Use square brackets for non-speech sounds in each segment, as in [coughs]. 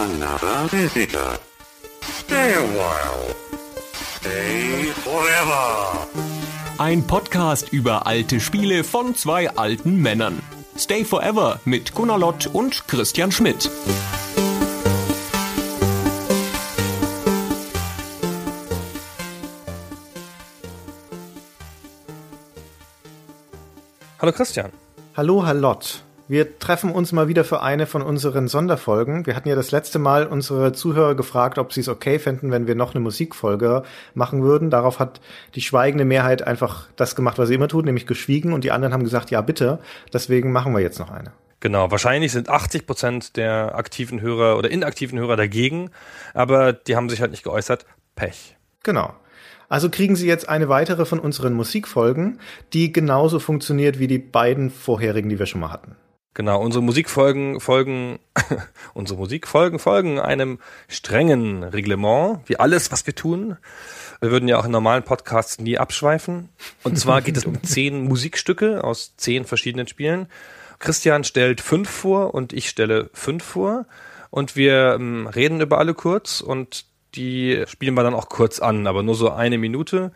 another visitor. Stay a while. Stay forever. Ein Podcast über alte Spiele von zwei alten Männern. Stay Forever mit Gunnar Lott und Christian Schmidt. Hallo Christian. Hallo, Herr Lott. Wir treffen uns mal wieder für eine von unseren Sonderfolgen. Wir hatten ja das letzte Mal unsere Zuhörer gefragt, ob sie es okay fänden, wenn wir noch eine Musikfolge machen würden. Darauf hat die schweigende Mehrheit einfach das gemacht, was sie immer tut, nämlich geschwiegen. Und die anderen haben gesagt, ja bitte. Deswegen machen wir jetzt noch eine. Genau, wahrscheinlich sind 80 Prozent der aktiven Hörer oder inaktiven Hörer dagegen, aber die haben sich halt nicht geäußert. Pech. Genau. Also kriegen Sie jetzt eine weitere von unseren Musikfolgen, die genauso funktioniert wie die beiden vorherigen, die wir schon mal hatten. Genau, unsere Musikfolgen folgen, [laughs] unsere Musikfolgen folgen einem strengen Reglement, wie alles, was wir tun. Wir würden ja auch in normalen Podcasts nie abschweifen. Und zwar geht es um [laughs] zehn Musikstücke aus zehn verschiedenen Spielen. Christian stellt fünf vor und ich stelle fünf vor. Und wir ähm, reden über alle kurz und die spielen wir dann auch kurz an, aber nur so eine Minute,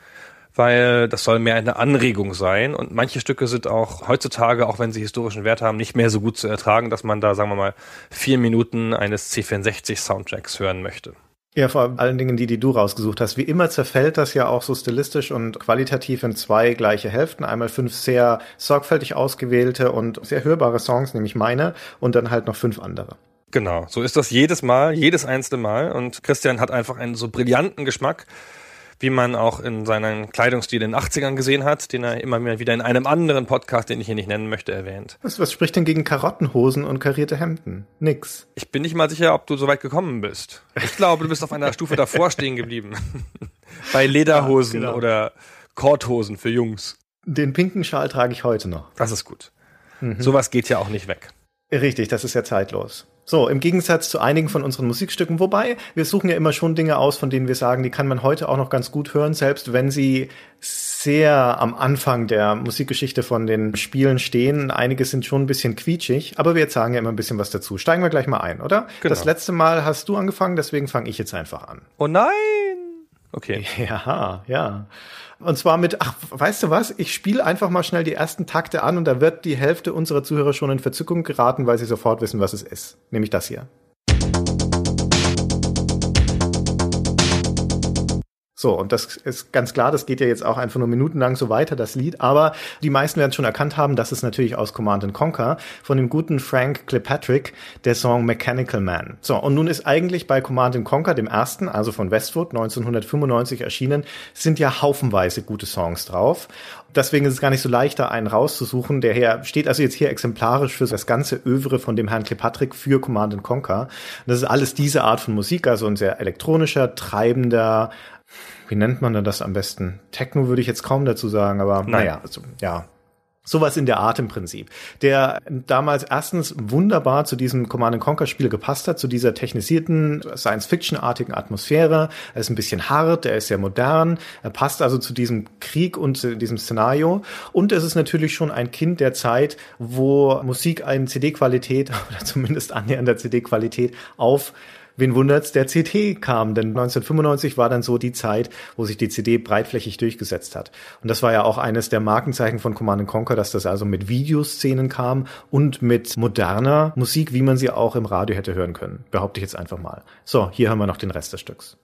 weil das soll mehr eine Anregung sein. Und manche Stücke sind auch heutzutage, auch wenn sie historischen Wert haben, nicht mehr so gut zu ertragen, dass man da, sagen wir mal, vier Minuten eines C64 Soundtracks hören möchte. Ja, vor allen Dingen die, die du rausgesucht hast. Wie immer zerfällt das ja auch so stilistisch und qualitativ in zwei gleiche Hälften. Einmal fünf sehr sorgfältig ausgewählte und sehr hörbare Songs, nämlich meine, und dann halt noch fünf andere. Genau, so ist das jedes Mal, jedes einzelne Mal. Und Christian hat einfach einen so brillanten Geschmack, wie man auch in seinem Kleidungsstil in den 80ern gesehen hat, den er immer wieder in einem anderen Podcast, den ich hier nicht nennen möchte, erwähnt. Was, was spricht denn gegen Karottenhosen und karierte Hemden? Nix. Ich bin nicht mal sicher, ob du so weit gekommen bist. Ich glaube, du bist auf einer Stufe davor stehen geblieben. [laughs] Bei Lederhosen ja, genau. oder Korthosen für Jungs. Den pinken Schal trage ich heute noch. Das ist gut. Mhm. Sowas geht ja auch nicht weg. Richtig, das ist ja zeitlos. So, im Gegensatz zu einigen von unseren Musikstücken, wobei wir suchen ja immer schon Dinge aus, von denen wir sagen, die kann man heute auch noch ganz gut hören, selbst wenn sie sehr am Anfang der Musikgeschichte von den Spielen stehen. Einige sind schon ein bisschen quietschig, aber wir sagen ja immer ein bisschen was dazu. Steigen wir gleich mal ein, oder? Genau. Das letzte Mal hast du angefangen, deswegen fange ich jetzt einfach an. Oh nein! Okay. [laughs] Ja, ja. Und zwar mit, ach, weißt du was? Ich spiele einfach mal schnell die ersten Takte an und da wird die Hälfte unserer Zuhörer schon in Verzückung geraten, weil sie sofort wissen, was es ist. Nämlich das hier. So, und das ist ganz klar, das geht ja jetzt auch einfach nur minutenlang so weiter, das Lied. Aber die meisten werden schon erkannt haben, das ist natürlich aus Command Conquer von dem guten Frank Kilpatrick, der Song Mechanical Man. So, und nun ist eigentlich bei Command Conquer, dem ersten, also von Westwood, 1995 erschienen, sind ja haufenweise gute Songs drauf. Deswegen ist es gar nicht so leicht, da einen rauszusuchen. Der hier steht also jetzt hier exemplarisch für das ganze Övre von dem Herrn Kilpatrick für Command Conquer. Das ist alles diese Art von Musik, also ein sehr elektronischer, treibender, wie nennt man denn das am besten? Techno würde ich jetzt kaum dazu sagen, aber Nein. naja, also, ja. Sowas in der Art im Prinzip. Der damals erstens wunderbar zu diesem Command Conquer Spiel gepasst hat, zu dieser technisierten, Science-Fiction-artigen Atmosphäre. Er ist ein bisschen hart, er ist sehr modern, er passt also zu diesem Krieg und zu diesem Szenario. Und es ist natürlich schon ein Kind der Zeit, wo Musik eine CD-Qualität [laughs] oder zumindest annähernder CD-Qualität auf wen wundert's, der CT kam, denn 1995 war dann so die Zeit, wo sich die CD breitflächig durchgesetzt hat. Und das war ja auch eines der Markenzeichen von Command Conquer, dass das also mit Videoszenen kam und mit moderner Musik, wie man sie auch im Radio hätte hören können. Behaupte ich jetzt einfach mal. So, hier haben wir noch den Rest des Stücks.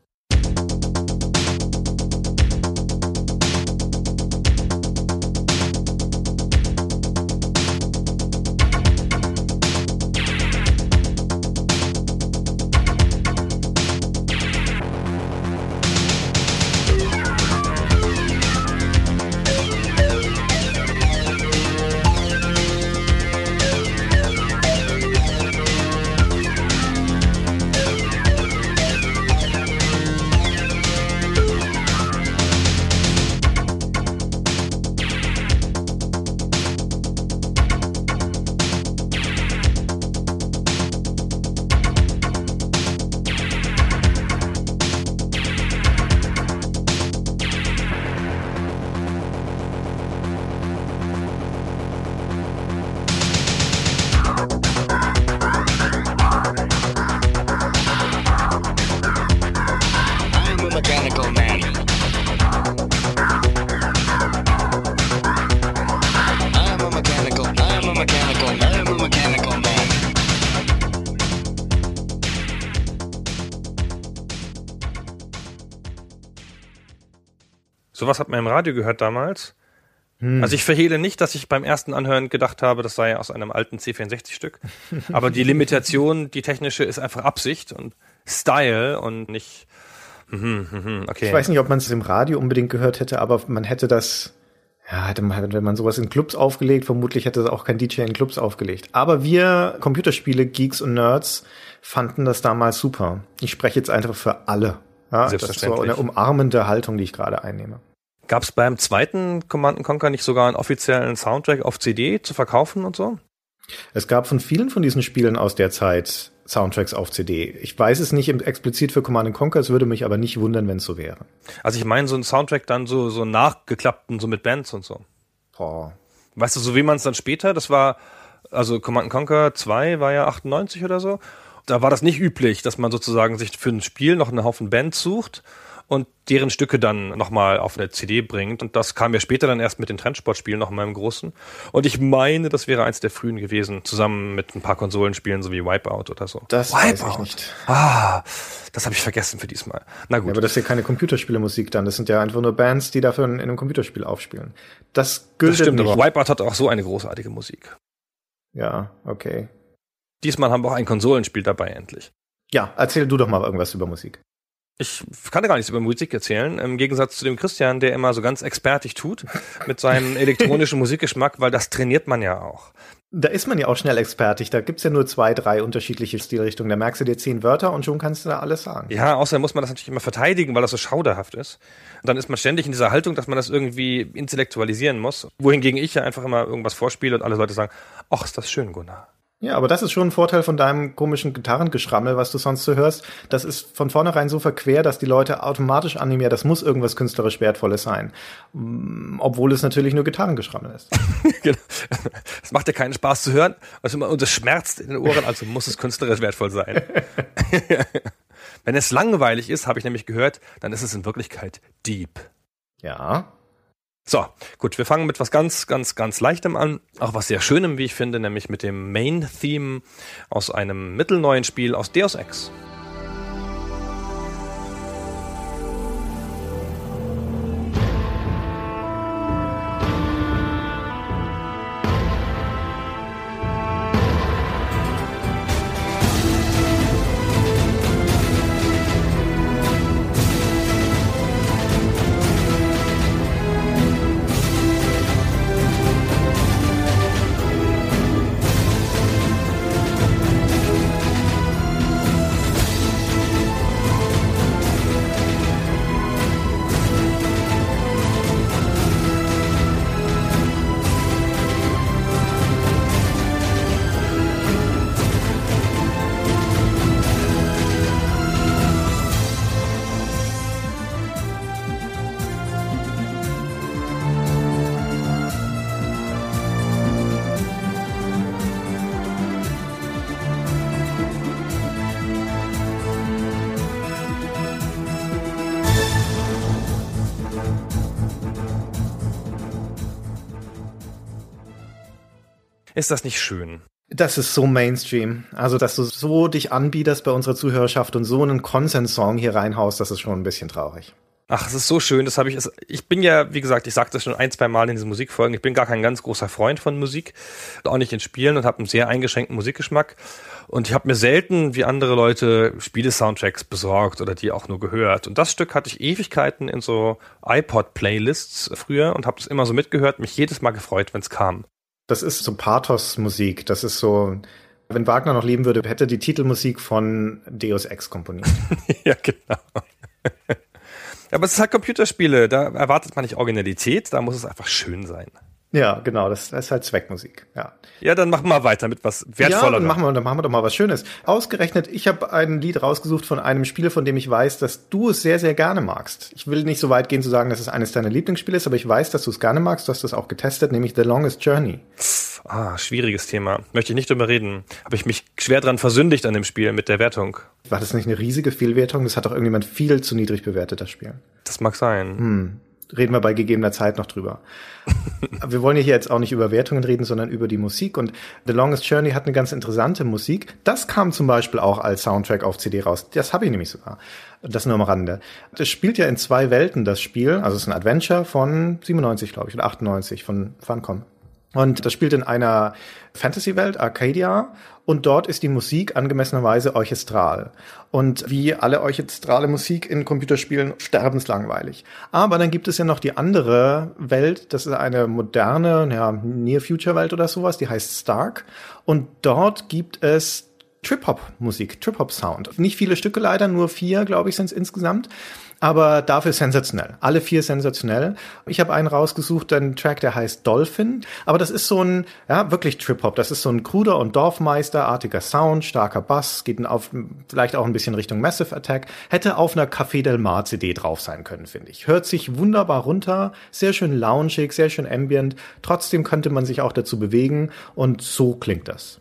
Sowas hat man im Radio gehört damals. Also ich verhehle nicht, dass ich beim ersten Anhören gedacht habe, das sei aus einem alten C64-Stück. Aber die Limitation, die technische, ist einfach Absicht und Style und nicht. Mhm, mhm, okay. Ich weiß nicht, ob man es im Radio unbedingt gehört hätte, aber man hätte das, ja, hätte man, wenn man sowas in Clubs aufgelegt, vermutlich hätte es auch kein DJ in Clubs aufgelegt. Aber wir Computerspiele, Geeks und Nerds fanden das damals super. Ich spreche jetzt einfach für alle. Ja, das ist so eine umarmende Haltung, die ich gerade einnehme. Gab es beim zweiten Command Conquer nicht sogar einen offiziellen Soundtrack auf CD zu verkaufen und so? Es gab von vielen von diesen Spielen aus der Zeit Soundtracks auf CD. Ich weiß es nicht explizit für Command Conquer, es würde mich aber nicht wundern, wenn es so wäre. Also ich meine so ein Soundtrack dann so so nachgeklappten, so mit Bands und so. Boah. Weißt du, so wie man es dann später, das war, also Command Conquer 2 war ja 98 oder so. Da war das nicht üblich, dass man sozusagen sich für ein Spiel noch einen Haufen Bands sucht und deren Stücke dann nochmal auf eine CD bringt. Und das kam ja später dann erst mit den Trendsportspielen noch mal im Großen. Und ich meine, das wäre eins der frühen gewesen, zusammen mit ein paar Konsolenspielen, so wie Wipeout oder so. Das weiß ich nicht. Ah, das habe ich vergessen für diesmal. Na Ja, gut. aber das ist ja keine Computerspielemusik dann. Das sind ja einfach nur Bands, die dafür in, in einem Computerspiel aufspielen. Das gilt das stimmt, nicht. aber Wipeout hat auch so eine großartige Musik. Ja, okay. Diesmal haben wir auch ein Konsolenspiel dabei endlich. Ja, erzähl du doch mal irgendwas über Musik. Ich kann gar nichts über Musik erzählen, im Gegensatz zu dem Christian, der immer so ganz expertig tut mit seinem [laughs] elektronischen Musikgeschmack, weil das trainiert man ja auch. Da ist man ja auch schnell expertig. Da gibt's ja nur zwei, drei unterschiedliche Stilrichtungen. Da merkst du dir zehn Wörter und schon kannst du da alles sagen. Ja, außerdem muss man das natürlich immer verteidigen, weil das so schauderhaft ist. Und dann ist man ständig in dieser Haltung, dass man das irgendwie intellektualisieren muss. Wohingegen ich ja einfach immer irgendwas vorspiele und alle Leute sagen, ach, ist das schön, Gunnar. Ja, aber das ist schon ein Vorteil von deinem komischen Gitarrengeschrammel, was du sonst so hörst. Das ist von vornherein so verquer, dass die Leute automatisch annehmen, ja, das muss irgendwas künstlerisch Wertvolles sein. Mm, Obwohl es natürlich nur Gitarrengeschrammel ist. [laughs] Genau. Es macht ja keinen Spaß zu hören also immer- und es schmerzt in den Ohren, also muss es künstlerisch wertvoll sein. [laughs] Wenn es langweilig ist, habe ich nämlich gehört, dann ist es in Wirklichkeit deep. Ja. So, gut, wir fangen mit was ganz, ganz, ganz Leichtem an. Auch was sehr Schönem, wie ich finde, nämlich mit dem Main-Theme aus einem mittelneuen Spiel aus Deus Ex. Ist das nicht schön? Das ist so Mainstream. Also, dass du so dich anbietest bei unserer Zuhörerschaft und so einen Konsens-Song hier reinhaust, das ist schon ein bisschen traurig. Ach, es ist so schön, das habe ich. es- Ich bin ja, wie gesagt, ich sagte das schon ein, zwei Mal in diesen Musikfolgen, ich bin gar kein ganz großer Freund von Musik, auch nicht in Spielen und habe einen sehr eingeschränkten Musikgeschmack. Und ich habe mir selten wie andere Leute Spiele-Soundtracks besorgt oder die auch nur gehört. Und das Stück hatte ich Ewigkeiten in so iPod-Playlists früher und habe das immer so mitgehört, mich jedes Mal gefreut, wenn es kam. Das ist so Pathos-Musik. Das ist so, wenn Wagner noch leben würde, hätte die Titelmusik von Deus Ex komponiert. [laughs] ja, genau. [laughs] Aber es ist halt Computerspiele, da erwartet man nicht Originalität, da muss es einfach schön sein. Ja, genau, das, das ist halt Zweckmusik. Ja. Ja, dann machen wir weiter mit was Ja, wertvoller. dann machen, wir, dann machen wir doch mal was Schönes. Ausgerechnet, ich habe ein Lied rausgesucht von einem Spiel, von dem ich weiß, dass du es sehr, sehr gerne magst. Ich will nicht so weit gehen zu sagen, dass es eines deiner Lieblingsspiele ist, aber ich weiß, dass du es gerne magst. Du hast das auch getestet, nämlich The Longest Journey. Ah, schwieriges Thema. Möchte ich nicht drüber reden. Habe ich mich schwer dran versündigt an dem Spiel mit der Wertung. War das nicht eine riesige Fehlwertung? Das hat doch irgendjemand viel zu niedrig bewertet, das Spiel. Das mag sein. Hm. Reden wir bei gegebener Zeit noch drüber. [laughs] wir wollen ja hier jetzt auch nicht über Wertungen reden, sondern über die Musik. Und The Longest Journey hat eine ganz interessante Musik. Das kam zum Beispiel auch als Soundtrack auf CD raus. Das habe ich nämlich sogar. Das nur am Rande. Das spielt ja in zwei Welten, das Spiel. Also es ist ein Adventure von 97, glaube ich, oder 98 von Funcom. Und das spielt in einer Fantasy-Welt, Arcadia, und dort ist die Musik angemessenerweise orchestral. Und wie alle orchestrale Musik in Computerspielen sterbenslangweilig. Aber dann gibt es ja noch die andere Welt, das ist eine moderne, ja, Near-Future-Welt oder sowas, die heißt Stark. Und dort gibt es Trip-Hop-Musik, Trip-Hop-Sound. Nicht viele Stücke leider, nur vier, glaube ich, sind es insgesamt aber dafür sensationell. Alle vier sensationell. Ich habe einen rausgesucht, einen Track, der heißt Dolphin, aber das ist so ein, ja, wirklich Trip-Hop. Das ist so ein kruder und Dorfmeisterartiger Sound, starker Bass, geht auf, vielleicht auch ein bisschen Richtung Massive Attack. Hätte auf einer Café Del Mar CD drauf sein können, finde ich. Hört sich wunderbar runter, sehr schön loungig, sehr schön ambient. Trotzdem könnte man sich auch dazu bewegen und so klingt das.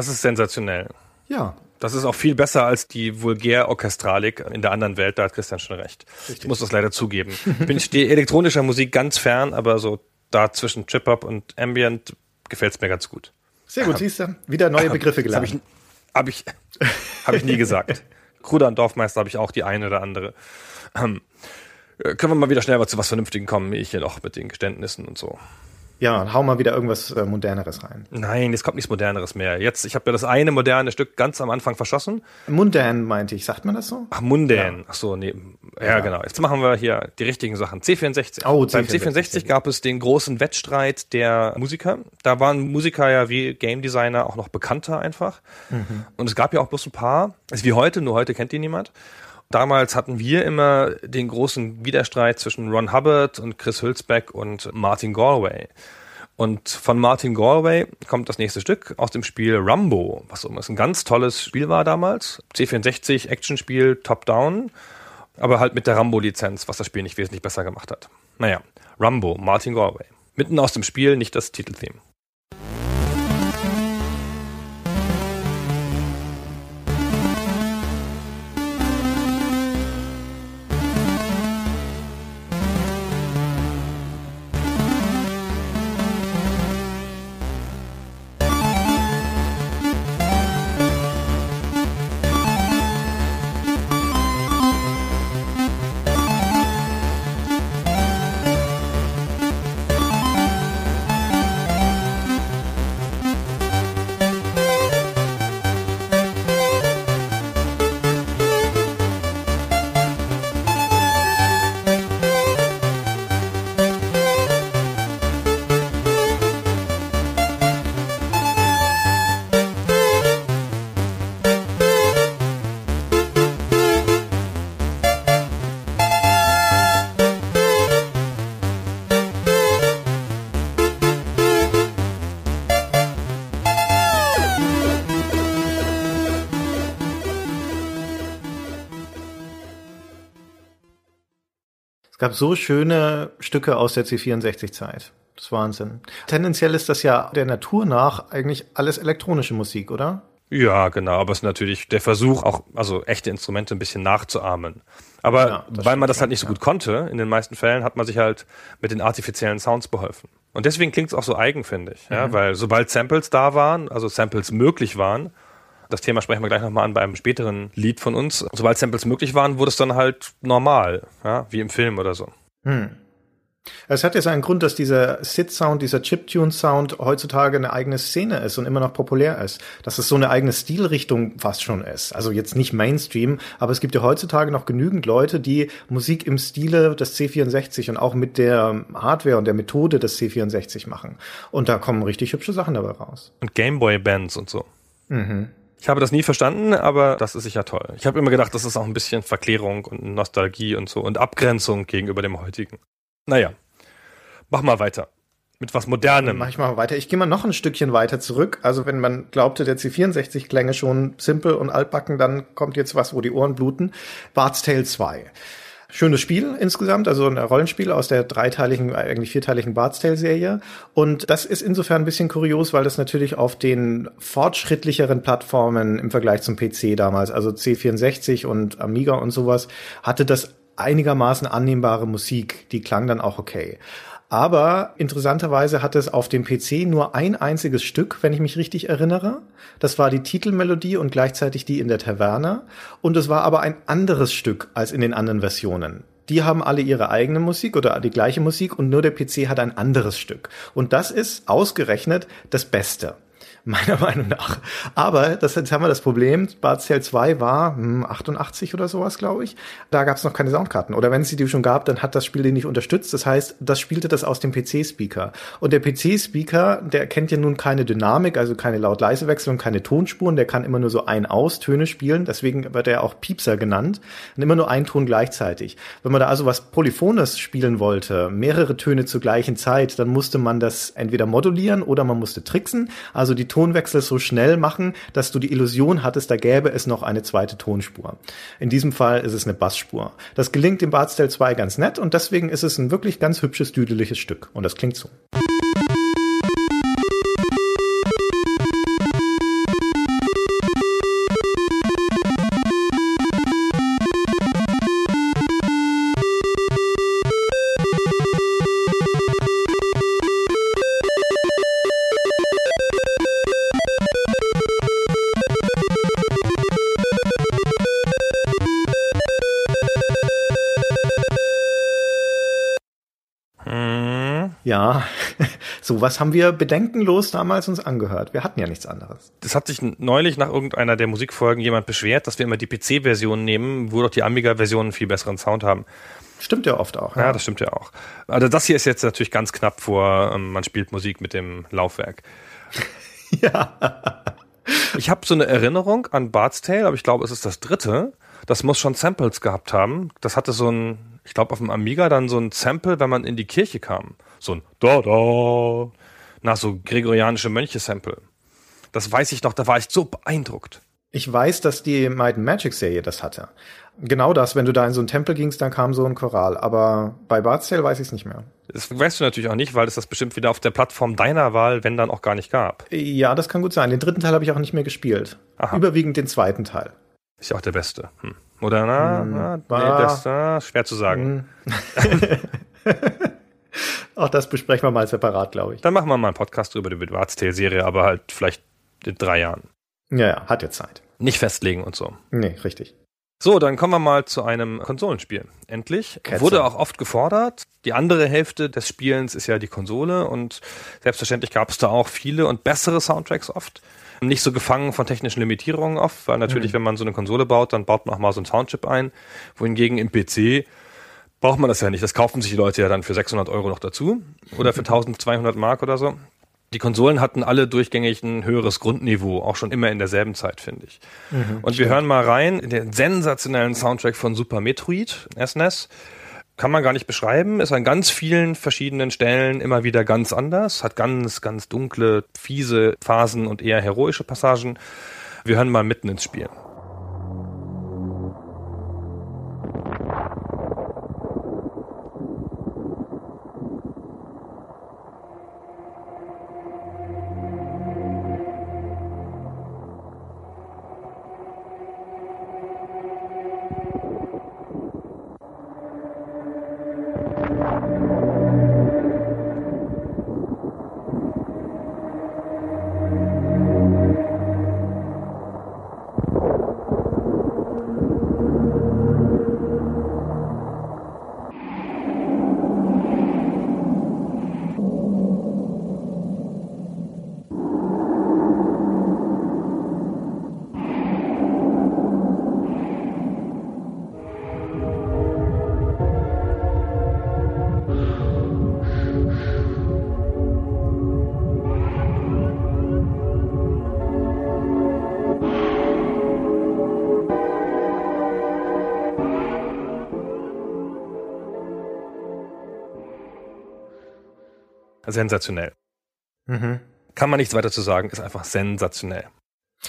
Das ist sensationell. Ja. Das ist auch viel besser als die Vulgär-Orchestralik in der anderen Welt, da hat Christian schon recht. Richtig. Ich muss das leider zugeben. [laughs] Bin ich stehe elektronischer Musik ganz fern, aber so da zwischen Trip-Hop und Ambient gefällt es mir ganz gut. Sehr gut, siehst du, wieder neue Begriffe gelernt. Habe ich, hab ich, [laughs] hab ich nie gesagt. Kruder und Dorfmeister habe ich auch die eine oder andere. Ähm, äh, können wir mal wieder schnell zu was Vernünftigen kommen, ich hier noch mit den Geständnissen und so. Ja, hau mal wieder irgendwas äh, Moderneres rein. Nein, es kommt nichts Moderneres mehr. Jetzt, ich habe ja das eine moderne Stück ganz am Anfang verschossen. Mundan meinte ich, sagt man das so? Ach, Mundan. Ja. Ach so, nee. Ja, ja, genau. Jetzt machen wir hier die richtigen Sachen. C64. Oh, C64. Beim C64 gab es den großen Wettstreit der Musiker. Da waren Musiker ja wie Game Designer auch noch bekannter einfach. Mhm. Und es gab ja auch bloß ein paar. Ist wie heute, nur heute kennt die niemand. Damals hatten wir immer den großen Widerstreit zwischen Ron Hubbard und Chris Hülsbeck und Martin Galway. Und von Martin Galway kommt das nächste Stück aus dem Spiel Rumbo, was ein ganz tolles Spiel war damals. C64 Actionspiel Top-Down, aber halt mit der Rambo-Lizenz, was das Spiel nicht wesentlich besser gemacht hat. Naja, Rumbo, Martin Galway. Mitten aus dem Spiel, nicht das Titeltheme. Gab so schöne Stücke aus der C64-Zeit. Das ist Wahnsinn. Tendenziell ist das ja der Natur nach eigentlich alles elektronische Musik, oder? Ja, genau, aber es ist natürlich der Versuch, auch also echte Instrumente ein bisschen nachzuahmen. Aber Ja, weil man das halt nicht so ja. gut konnte, in den meisten Fällen hat man sich halt mit den artifiziellen Sounds beholfen. Und deswegen klingt es auch so eigen, finde ich. Mhm. Ja, weil sobald Samples da waren, also Samples möglich waren, das Thema sprechen wir gleich nochmal an beim späteren Lied von uns, sobald Samples möglich waren, wurde es dann halt normal, ja, wie im Film oder so. Es hat ja seinen Grund, dass dieser Sit-Sound, dieser Chiptune-Sound heutzutage eine eigene Szene ist und immer noch populär ist. Dass es so eine eigene Stilrichtung fast schon ist. Also jetzt nicht Mainstream, aber es gibt ja heutzutage noch genügend Leute, die Musik im Stile des C64 und auch mit der Hardware und der Methode des C64 machen. Und da kommen richtig hübsche Sachen dabei raus. Und Gameboy-Bands und so. Ich habe das nie verstanden, aber das ist sicher toll. Ich habe immer gedacht, das ist auch ein bisschen Verklärung und Nostalgie und so und Abgrenzung gegenüber dem heutigen. Naja, mach mal weiter. Mit was Modernem. Mach ich mal weiter. Ich gehe mal noch ein Stückchen weiter zurück. Also wenn man glaubte, der C64 klänge schon simpel und altbacken, dann kommt jetzt was, wo die Ohren bluten. Bart's Tale 2. Schönes Spiel insgesamt, also ein Rollenspiel aus der dreiteiligen, eigentlich vierteiligen Bart's Tale Serie. Und das ist insofern ein bisschen kurios, weil das natürlich auf den fortschrittlicheren Plattformen im Vergleich zum PC damals, also C64 und Amiga und sowas, hatte das einigermaßen annehmbare Musik. Die klang dann auch okay. Aber interessanterweise hat es auf dem PC nur ein einziges Stück, wenn ich mich richtig erinnere. Das war die Titelmelodie und gleichzeitig die in der Taverne. Und es war aber ein anderes Stück als in den anderen Versionen. Die haben alle ihre eigene Musik oder die gleiche Musik und nur der PC hat ein anderes Stück. Und das ist ausgerechnet das Beste. Meiner [laughs] Meinung nach. Aber das, jetzt haben wir das Problem, Bad Cell 2 war hm, 88 oder sowas, glaube ich. Da gab es noch keine Soundkarten. Oder wenn es die schon gab, dann hat das Spiel die nicht unterstützt. Das heißt, das spielte das aus dem PC-Speaker. Und der PC-Speaker, der kennt ja nun keine Dynamik, also keine Laut-Leise-Wechsel und keine Tonspuren. Der kann immer nur so Ein-Aus-Töne spielen. Deswegen wird er auch Piepser genannt. Und immer nur ein Ton gleichzeitig. Wenn man da also was Polyphones spielen wollte, mehrere Töne zur gleichen Zeit, dann musste man das entweder modulieren oder man musste tricksen. Also die Tonwechsel so schnell machen, dass du die Illusion hattest, da gäbe es noch eine zweite Tonspur. In diesem Fall ist es eine Bassspur. Das gelingt im Bartstell 2 ganz nett und deswegen ist es ein wirklich ganz hübsches, düdeliges Stück. Und das klingt so. Ja, [laughs] sowas haben wir bedenkenlos damals uns angehört. Wir hatten ja nichts anderes. Das hat sich neulich nach irgendeiner der Musikfolgen jemand beschwert, dass wir immer die PC-Version nehmen, wo doch die Amiga-Versionen viel besseren Sound haben. Stimmt ja oft auch. Ja, das stimmt ja auch. Also das hier ist jetzt natürlich ganz knapp vor, ähm, man spielt Musik mit dem Laufwerk. [laughs] ja. Ich habe so eine Erinnerung an Bart's Tale, aber ich glaube, es ist das dritte. Das muss schon Samples gehabt haben. Das hatte so ein, ich glaube, auf dem Amiga dann so ein Sample, wenn man in die Kirche kam. So ein Da-Da. Nach so gregorianische Mönche-Sample. Das weiß ich noch, da war ich so beeindruckt. Ich weiß, dass die Might and Magic Serie das hatte. Genau das, wenn du da in so einen Tempel gingst, dann kam so ein Choral. Aber bei Bart's Tale weiß ich es nicht mehr. Das weißt du natürlich auch nicht, weil es das bestimmt wieder auf der Plattform deiner Wahl, wenn dann auch gar nicht gab. Ja, das kann gut sein. Den dritten Teil habe ich auch nicht mehr gespielt. Aha. Überwiegend den zweiten Teil. Ist ja auch der beste. Hm. Oder na, na nee, das, na, schwer zu sagen. [laughs] [laughs] Auch das besprechen wir mal separat, glaube ich. Dann machen wir mal einen Podcast über die Bart's Tale Serie, aber halt vielleicht in drei Jahren. Ja, ja, hat ja Zeit. Nicht festlegen und so. Nee, richtig. So, dann kommen wir mal zu einem Konsolenspiel. Endlich. Ketzer. Wurde auch oft gefordert. Die andere Hälfte des Spielens ist ja die Konsole und selbstverständlich gab es da auch viele und bessere Soundtracks oft. Nicht so gefangen von technischen Limitierungen oft, weil natürlich, wenn man so eine Konsole baut, dann baut man auch mal so einen Soundchip ein. Wohingegen im PC braucht man das ja nicht. Das kaufen sich die Leute ja dann für 600 Euro noch dazu oder für 1200 Mark oder so. Die Konsolen hatten alle durchgängig ein höheres Grundniveau, auch schon immer in derselben Zeit, finde ich. und wir hören mal rein in den sensationellen Soundtrack von Super Metroid, SNES. Kann man gar nicht beschreiben, ist an ganz vielen verschiedenen Stellen immer wieder ganz anders, hat ganz, ganz dunkle, fiese Phasen und eher heroische Passagen. Wir hören mal mitten ins Spiel. Sensationell. Mhm. Kann man nichts weiter zu sagen, ist einfach sensationell.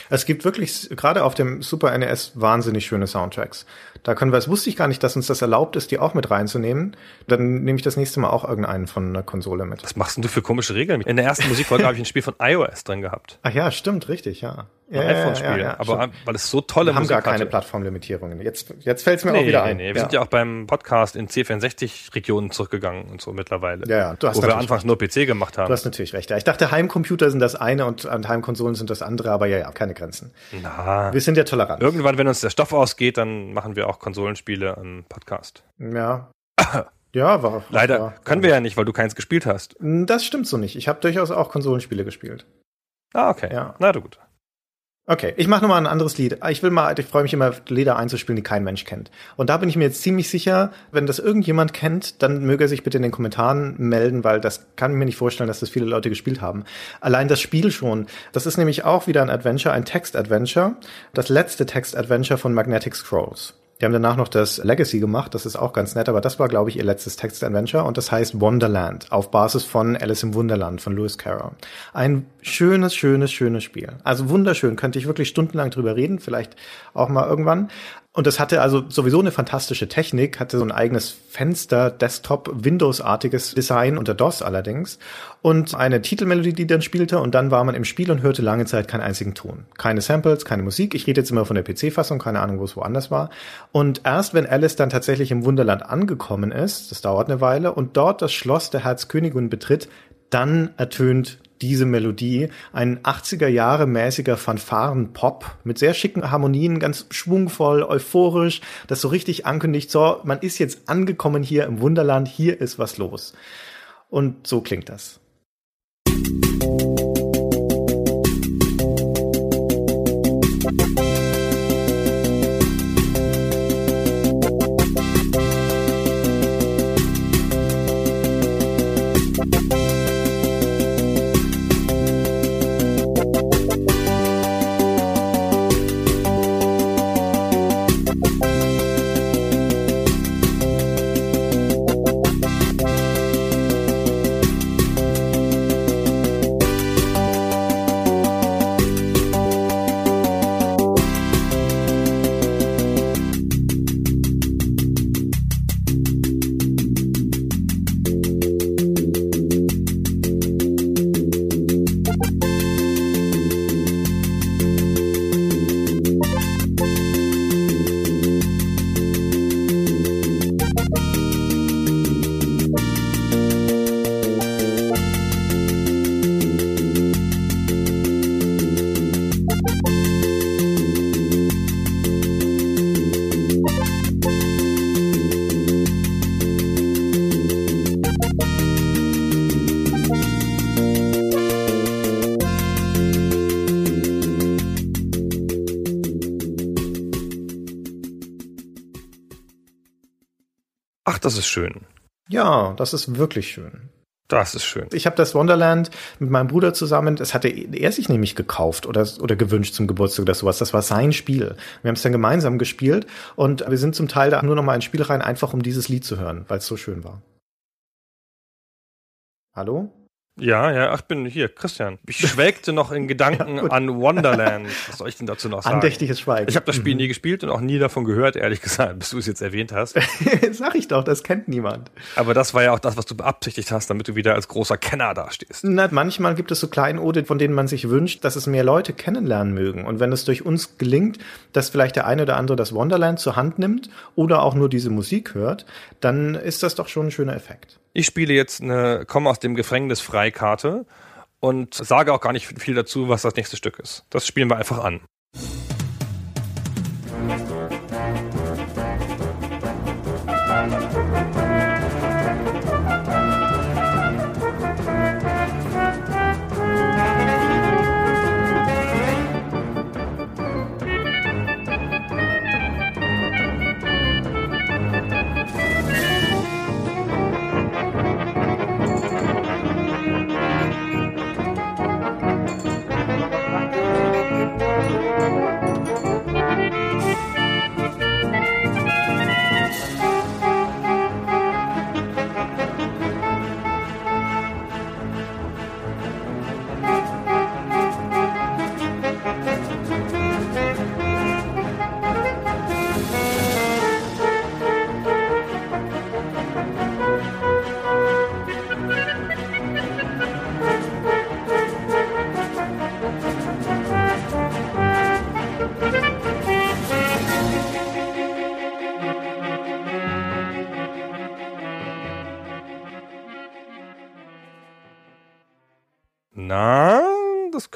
Es gibt wirklich gerade auf dem Super NES wahnsinnig schöne Soundtracks. Da können wir, es wusste ich gar nicht, dass uns das erlaubt ist, die auch mit reinzunehmen. Dann nehme ich das nächste Mal auch irgendeinen von einer Konsole mit. Was machst denn du für komische Regeln? In der ersten Musikfolge [laughs] habe ich ein Spiel von iOS drin gehabt. Ach ja, stimmt, richtig, ja. Ein ja, iPhone-Spiel. ja, ja, aber stimmt. weil es so tolle wir haben Musik gar keine hatte. Plattformlimitierungen. Jetzt, jetzt fällt es mir Nee, auch wieder ein. nee. Wir sind ja auch beim Podcast in C64-Regionen zurückgegangen und so mittlerweile. Ja, ja, du hast Wo wir anfangs nur PC gemacht haben. Du hast natürlich recht. Ja, ich dachte, Heimcomputer sind das eine und, und Heimkonsolen sind das andere, aber ja, ja, keine Grenzen. Na, Wir sind ja tolerant. irgendwann, wenn uns der Stoff ausgeht, dann machen wir auch Konsolenspiele im Podcast. Ja. [coughs] Ja, war. Leider war, können wir ja nicht, weil du keins gespielt hast. Das stimmt so nicht. Ich habe durchaus auch Konsolenspiele gespielt. Ah, okay. Ja. Na gut. Okay, ich mache nochmal ein anderes Lied. Ich will mal, ich freue mich immer, Lieder einzuspielen, die kein Mensch kennt. Und da bin ich mir jetzt ziemlich sicher, wenn das irgendjemand kennt, dann möge er sich bitte in den Kommentaren melden, weil das kann ich mir nicht vorstellen, dass das viele Leute gespielt haben. Allein das Spiel schon. Das ist nämlich auch wieder ein Adventure, ein Text-Adventure. Das letzte Text-Adventure von Magnetic Scrolls. Die haben danach noch das Legacy gemacht, das ist auch ganz nett, aber das war, glaube ich, ihr letztes Text-Adventure und das heißt Wonderland, auf Basis von Alice im Wunderland von Lewis Carroll. Ein schönes, schönes, schönes Spiel. Also wunderschön, könnte ich wirklich stundenlang drüber reden, vielleicht auch mal irgendwann. Und es hatte also sowieso eine fantastische Technik, hatte so ein eigenes Fenster, Desktop, Windows-artiges Design unter DOS allerdings und eine Titelmelodie, die dann spielte und dann war man im Spiel und hörte lange Zeit keinen einzigen Ton. Keine Samples, keine Musik. Ich rede jetzt immer von der PC-Fassung, keine Ahnung, wo es woanders war. Und erst wenn Alice dann tatsächlich im Wunderland angekommen ist, das dauert eine Weile, und dort das Schloss der Herzkönigin betritt, dann ertönt diese Melodie, ein 80er Jahre mäßiger Fanfaren-Pop mit sehr schicken Harmonien, ganz schwungvoll, euphorisch, das so richtig ankündigt, so, man ist jetzt angekommen hier im Wunderland, hier ist was los. Und so klingt das. Ach, das ist schön. Ja, das ist wirklich schön. Das ist schön. Ich habe das Wonderland mit meinem Bruder zusammen, das hatte er sich nämlich gekauft oder, oder gewünscht zum Geburtstag oder sowas. Das war sein Spiel. Wir haben es dann gemeinsam gespielt und wir sind zum Teil da nur noch mal ins Spiel rein, einfach um dieses Lied zu hören, weil es so schön war. Hallo? Ja, ja, ach, bin hier, Christian. Ich [laughs] schwelgte noch in Gedanken an Wonderland. Was soll ich denn dazu noch sagen? Andächtiges Schweigen. Ich habe das Spiel nie gespielt und auch nie davon gehört, ehrlich gesagt, bis du es jetzt erwähnt hast. [laughs] Sag ich doch, das kennt niemand. Aber das war ja auch das, was du beabsichtigt hast, damit du wieder als großer Kenner dastehst. Na, manchmal gibt es so Kleinode, von denen man sich wünscht, dass es mehr Leute kennenlernen mögen. Und wenn es durch uns gelingt, dass vielleicht der eine oder andere das Wonderland zur Hand nimmt oder auch nur diese Musik hört, dann ist das doch schon ein schöner Effekt. Ich spiele jetzt eine Komm aus dem Gefängnis Freikarte und sage auch gar nicht viel dazu, was das nächste Stück ist. Das spielen wir einfach an.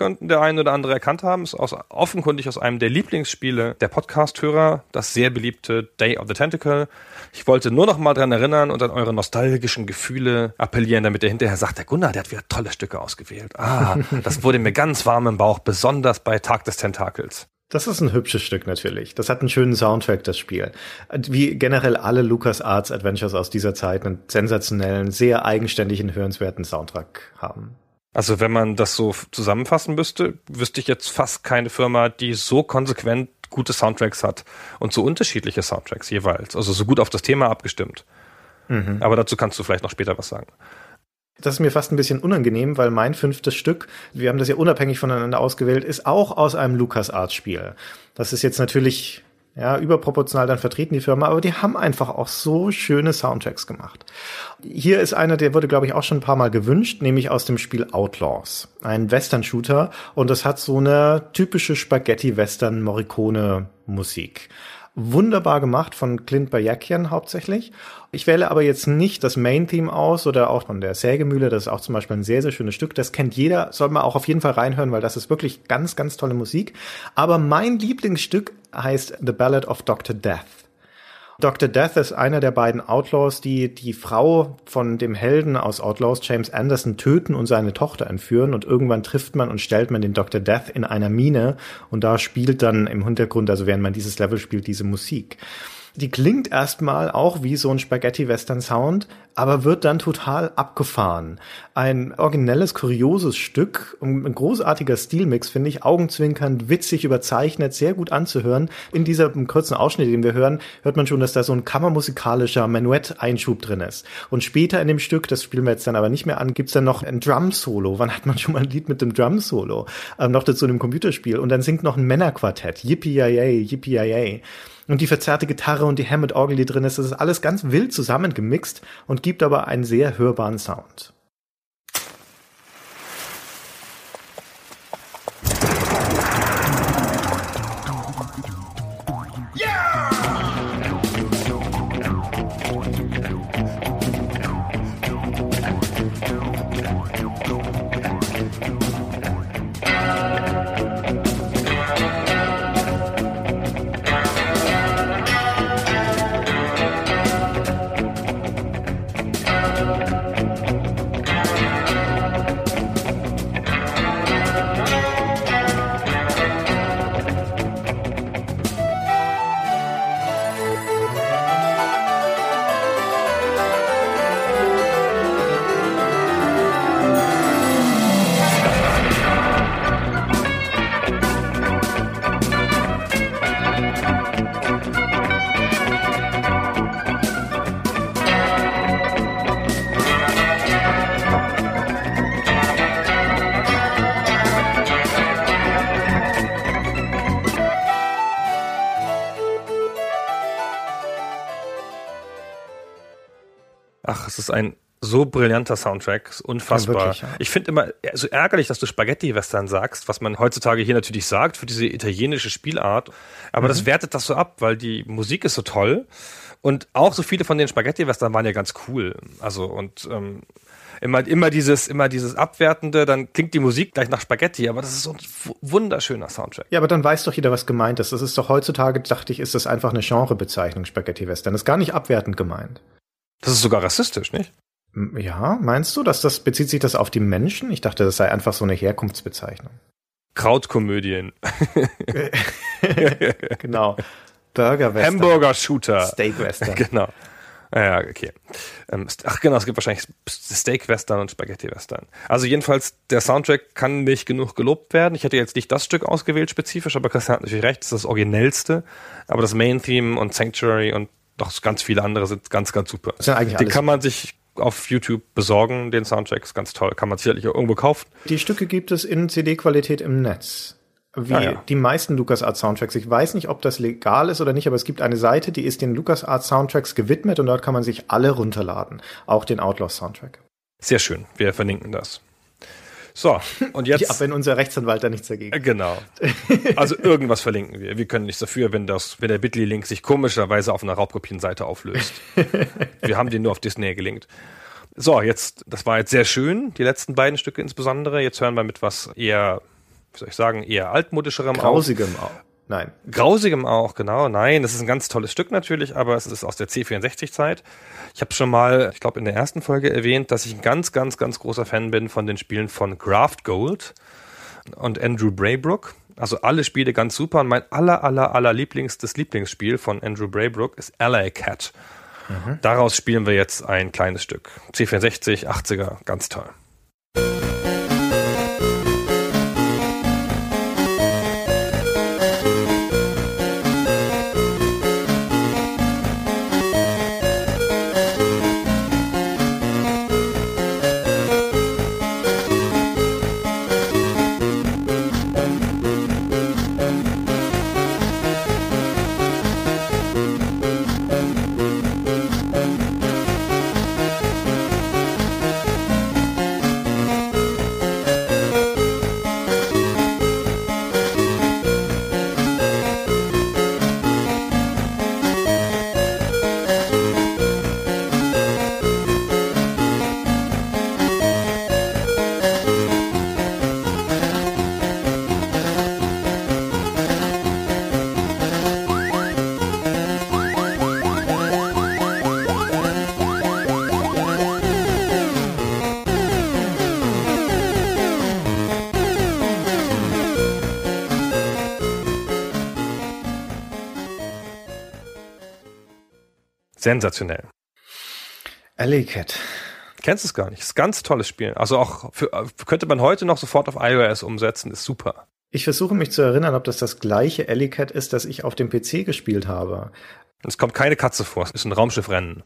Könnten der ein oder andere erkannt haben. Ist aus, offenkundig aus einem der Lieblingsspiele der Podcast-Hörer, das sehr beliebte Day of the Tentacle. Ich wollte nur noch mal dran erinnern und an eure nostalgischen Gefühle appellieren, damit er hinterher sagt, der Gunnar, der hat wieder tolle Stücke ausgewählt. Ah, [laughs] das wurde mir ganz warm im Bauch, besonders bei Tag des Tentakels. Das ist ein hübsches Stück natürlich. Das hat einen schönen Soundtrack, das Spiel. Wie generell alle LucasArts Adventures aus dieser Zeit einen sensationellen, sehr eigenständigen, hörenswerten Soundtrack haben. Also wenn man das so zusammenfassen müsste, wüsste ich jetzt fast keine Firma, die so konsequent gute Soundtracks hat und so unterschiedliche Soundtracks jeweils. Also so gut auf das Thema abgestimmt. Mhm. Aber dazu kannst du vielleicht noch später was sagen. Das ist mir fast ein bisschen unangenehm, weil mein fünftes Stück, wir haben das ja unabhängig voneinander ausgewählt, ist auch aus einem LucasArts-Spiel. Das ist jetzt natürlich ja, überproportional dann vertreten die Firma, aber die haben einfach auch so schöne Soundtracks gemacht. Hier ist einer, der wurde, glaube ich, auch schon ein paar Mal gewünscht, nämlich aus dem Spiel Outlaws. Ein Western-Shooter und das hat so eine typische Spaghetti-Western-Morricone-Musik. Wunderbar gemacht von Clint Bayakian hauptsächlich. Ich wähle aber jetzt nicht das Main-Theme aus oder auch von der Sägemühle. Das ist auch zum Beispiel ein sehr, sehr schönes Stück. Das kennt jeder. Soll man auch auf jeden Fall reinhören, weil das ist wirklich ganz, ganz tolle Musik. Aber mein Lieblingsstück heißt The Ballad of Dr. Death. Dr. Death ist einer der beiden Outlaws, die die Frau von dem Helden aus Outlaws, James Anderson, töten und seine Tochter entführen. Und irgendwann trifft man und stellt man den Dr. Death in einer Mine. Und da spielt dann im Hintergrund, also während man dieses Level spielt, diese Musik. Die klingt erstmal auch wie so ein Spaghetti-Western-Sound, aber wird dann total abgefahren. Ein originelles, kurioses Stück, ein großartiger Stilmix, finde ich, augenzwinkernd, witzig, überzeichnet, sehr gut anzuhören. In diesem kurzen Ausschnitt, den wir hören, hört man schon, dass da so ein kammermusikalischer Menuett-Einschub drin ist. Und später in dem Stück, das spielen wir jetzt dann aber nicht mehr an, gibt's dann noch ein Drum-Solo. Wann hat man schon mal ein Lied mit dem Drum-Solo? Ähm, noch dazu in einem Computerspiel. Und dann singt noch ein Männerquartett. Yippie-yay, yippie-yay. Und die verzerrte Gitarre und die Hammond-Orgel, die drin ist, das ist alles ganz wild zusammengemixt und gibt aber einen sehr hörbaren Sound. Brillanter Soundtrack, unfassbar. Ja, wirklich, ja. Ich finde immer so ärgerlich, dass du Spaghetti-Western sagst, was man heutzutage hier natürlich sagt für diese italienische Spielart. Aber mhm. das wertet das so ab, weil die Musik ist so toll und auch so viele von den Spaghetti-Western waren ja ganz cool. Also und ähm, immer immer dieses immer dieses abwertende, dann klingt die Musik gleich nach Spaghetti, aber das ist so ein wunderschöner Soundtrack. Ja, aber dann weiß doch jeder, was gemeint ist. Das ist doch heutzutage, dachte ich, ist das einfach eine Genrebezeichnung Spaghetti-Western. Das ist gar nicht abwertend gemeint. Das ist sogar rassistisch, nicht? Ja, meinst du, dass das bezieht sich das auf die Menschen? Ich dachte, das sei einfach so eine Herkunftsbezeichnung. Krautkomödien. [laughs] genau. Burger Western. Hamburger Shooter. Steak Western. [laughs] Genau. Ja, okay. Ähm, ach genau, es gibt wahrscheinlich Steak Western und Spaghetti Western. Also jedenfalls, der Soundtrack kann nicht genug gelobt werden. Ich hätte jetzt nicht das Stück ausgewählt spezifisch, aber Christian hat natürlich recht, das ist das originellste. Aber das Main Theme und Sanctuary und doch ganz viele andere sind ganz, ganz super. Das sind eigentlich Die kann man sich auf YouTube besorgen, den Soundtrack ist ganz toll. Kann man sicherlich auch irgendwo kaufen. Die Stücke gibt es in CD-Qualität im Netz. Wie ah, ja. die meisten LucasArts Soundtracks. Ich weiß nicht, ob das legal ist oder nicht, aber es gibt eine Seite, die ist den LucasArts Soundtracks gewidmet und dort kann man sich alle runterladen. Auch den Outlaws Soundtrack. Sehr schön. Wir verlinken das. So, und jetzt. Ja, wenn unser Rechtsanwalt da nichts dagegen. Genau. Also irgendwas verlinken wir. Wir können nichts dafür, wenn das, wenn der Bitly-Link sich komischerweise auf einer Raubkopienseite auflöst. [laughs] wir haben den nur auf Disney gelinkt. So, jetzt, das war jetzt sehr schön, die letzten beiden Stücke insbesondere. Jetzt hören wir mit was eher, wie soll ich sagen, eher altmodischerem Grausigem auch. Nein. Grausigem auch, genau. Nein, das ist ein ganz tolles Stück natürlich, aber es ist aus der C64-Zeit. Ich habe schon mal, ich glaube, in der ersten Folge erwähnt, dass ich ein ganz, ganz, ganz großer Fan bin von den Spielen von Graft Gold und Andrew Braybrook. Also alle Spiele ganz super. Und mein aller, aller, aller Lieblings, das Lieblingsspiel von Andrew Braybrook ist Alley Cat. Mhm. Daraus spielen wir jetzt ein kleines Stück. C64, 80er, ganz toll. Sensationell. Alley Cat. Kennst du es gar nicht? Ist ein ganz tolles Spiel. Also auch für, könnte man heute noch sofort auf iOS umsetzen, ist super. Ich versuche mich zu erinnern, ob das das gleiche Alley Cat ist, das ich auf dem PC gespielt habe. Es kommt keine Katze vor, es ist ein Raumschiffrennen.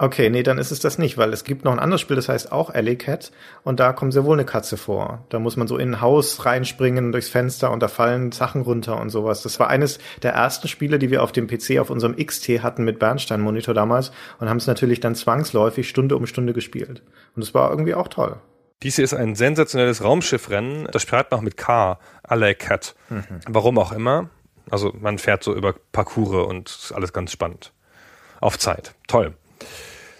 Okay, nee, dann ist es das nicht, weil es gibt noch ein anderes Spiel, das heißt auch Alley Cat und da kommt sehr wohl eine Katze vor. Da muss man so in ein Haus reinspringen durchs Fenster und da fallen Sachen runter und sowas. Das war eines der ersten Spiele, die wir auf dem PC auf unserem XT hatten mit Bernstein-Monitor damals und haben es natürlich dann zwangsläufig Stunde um Stunde gespielt. Und es war irgendwie auch toll. Dies hier ist ein sensationelles Raumschiffrennen. Das schreibt noch mit K, Alley Cat. Mhm. Warum auch immer. Also man fährt so über Parcours und ist alles ganz spannend. Auf Zeit. Toll.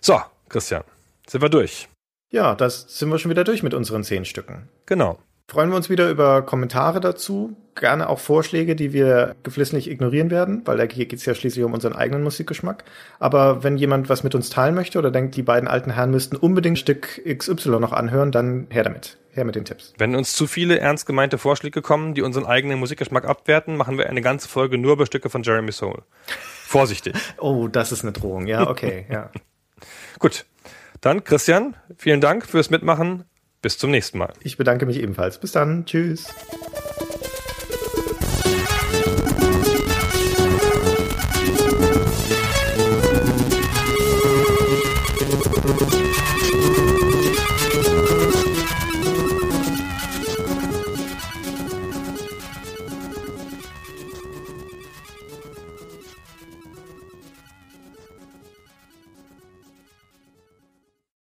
So, Christian, sind wir durch. Ja, das sind wir schon wieder durch mit unseren zehn Stücken. Genau. Freuen wir uns wieder über Kommentare dazu, gerne auch Vorschläge, die wir geflissentlich ignorieren werden, weil hier geht es ja schließlich um unseren eigenen Musikgeschmack. Aber wenn jemand was mit uns teilen möchte oder denkt, die beiden alten Herren müssten unbedingt Stück XY noch anhören, dann her damit. Her mit den Tipps. Wenn uns zu viele ernst gemeinte Vorschläge kommen, die unseren eigenen Musikgeschmack abwerten, machen wir eine ganze Folge nur über Stücke von Jeremy Soule. Vorsichtig. oh, das ist eine Drohung. Ja, okay, ja. [laughs] Gut. Dann, Christian, vielen Dank fürs Mitmachen. Bis zum nächsten Mal. Ich bedanke mich ebenfalls. Bis dann. Tschüss.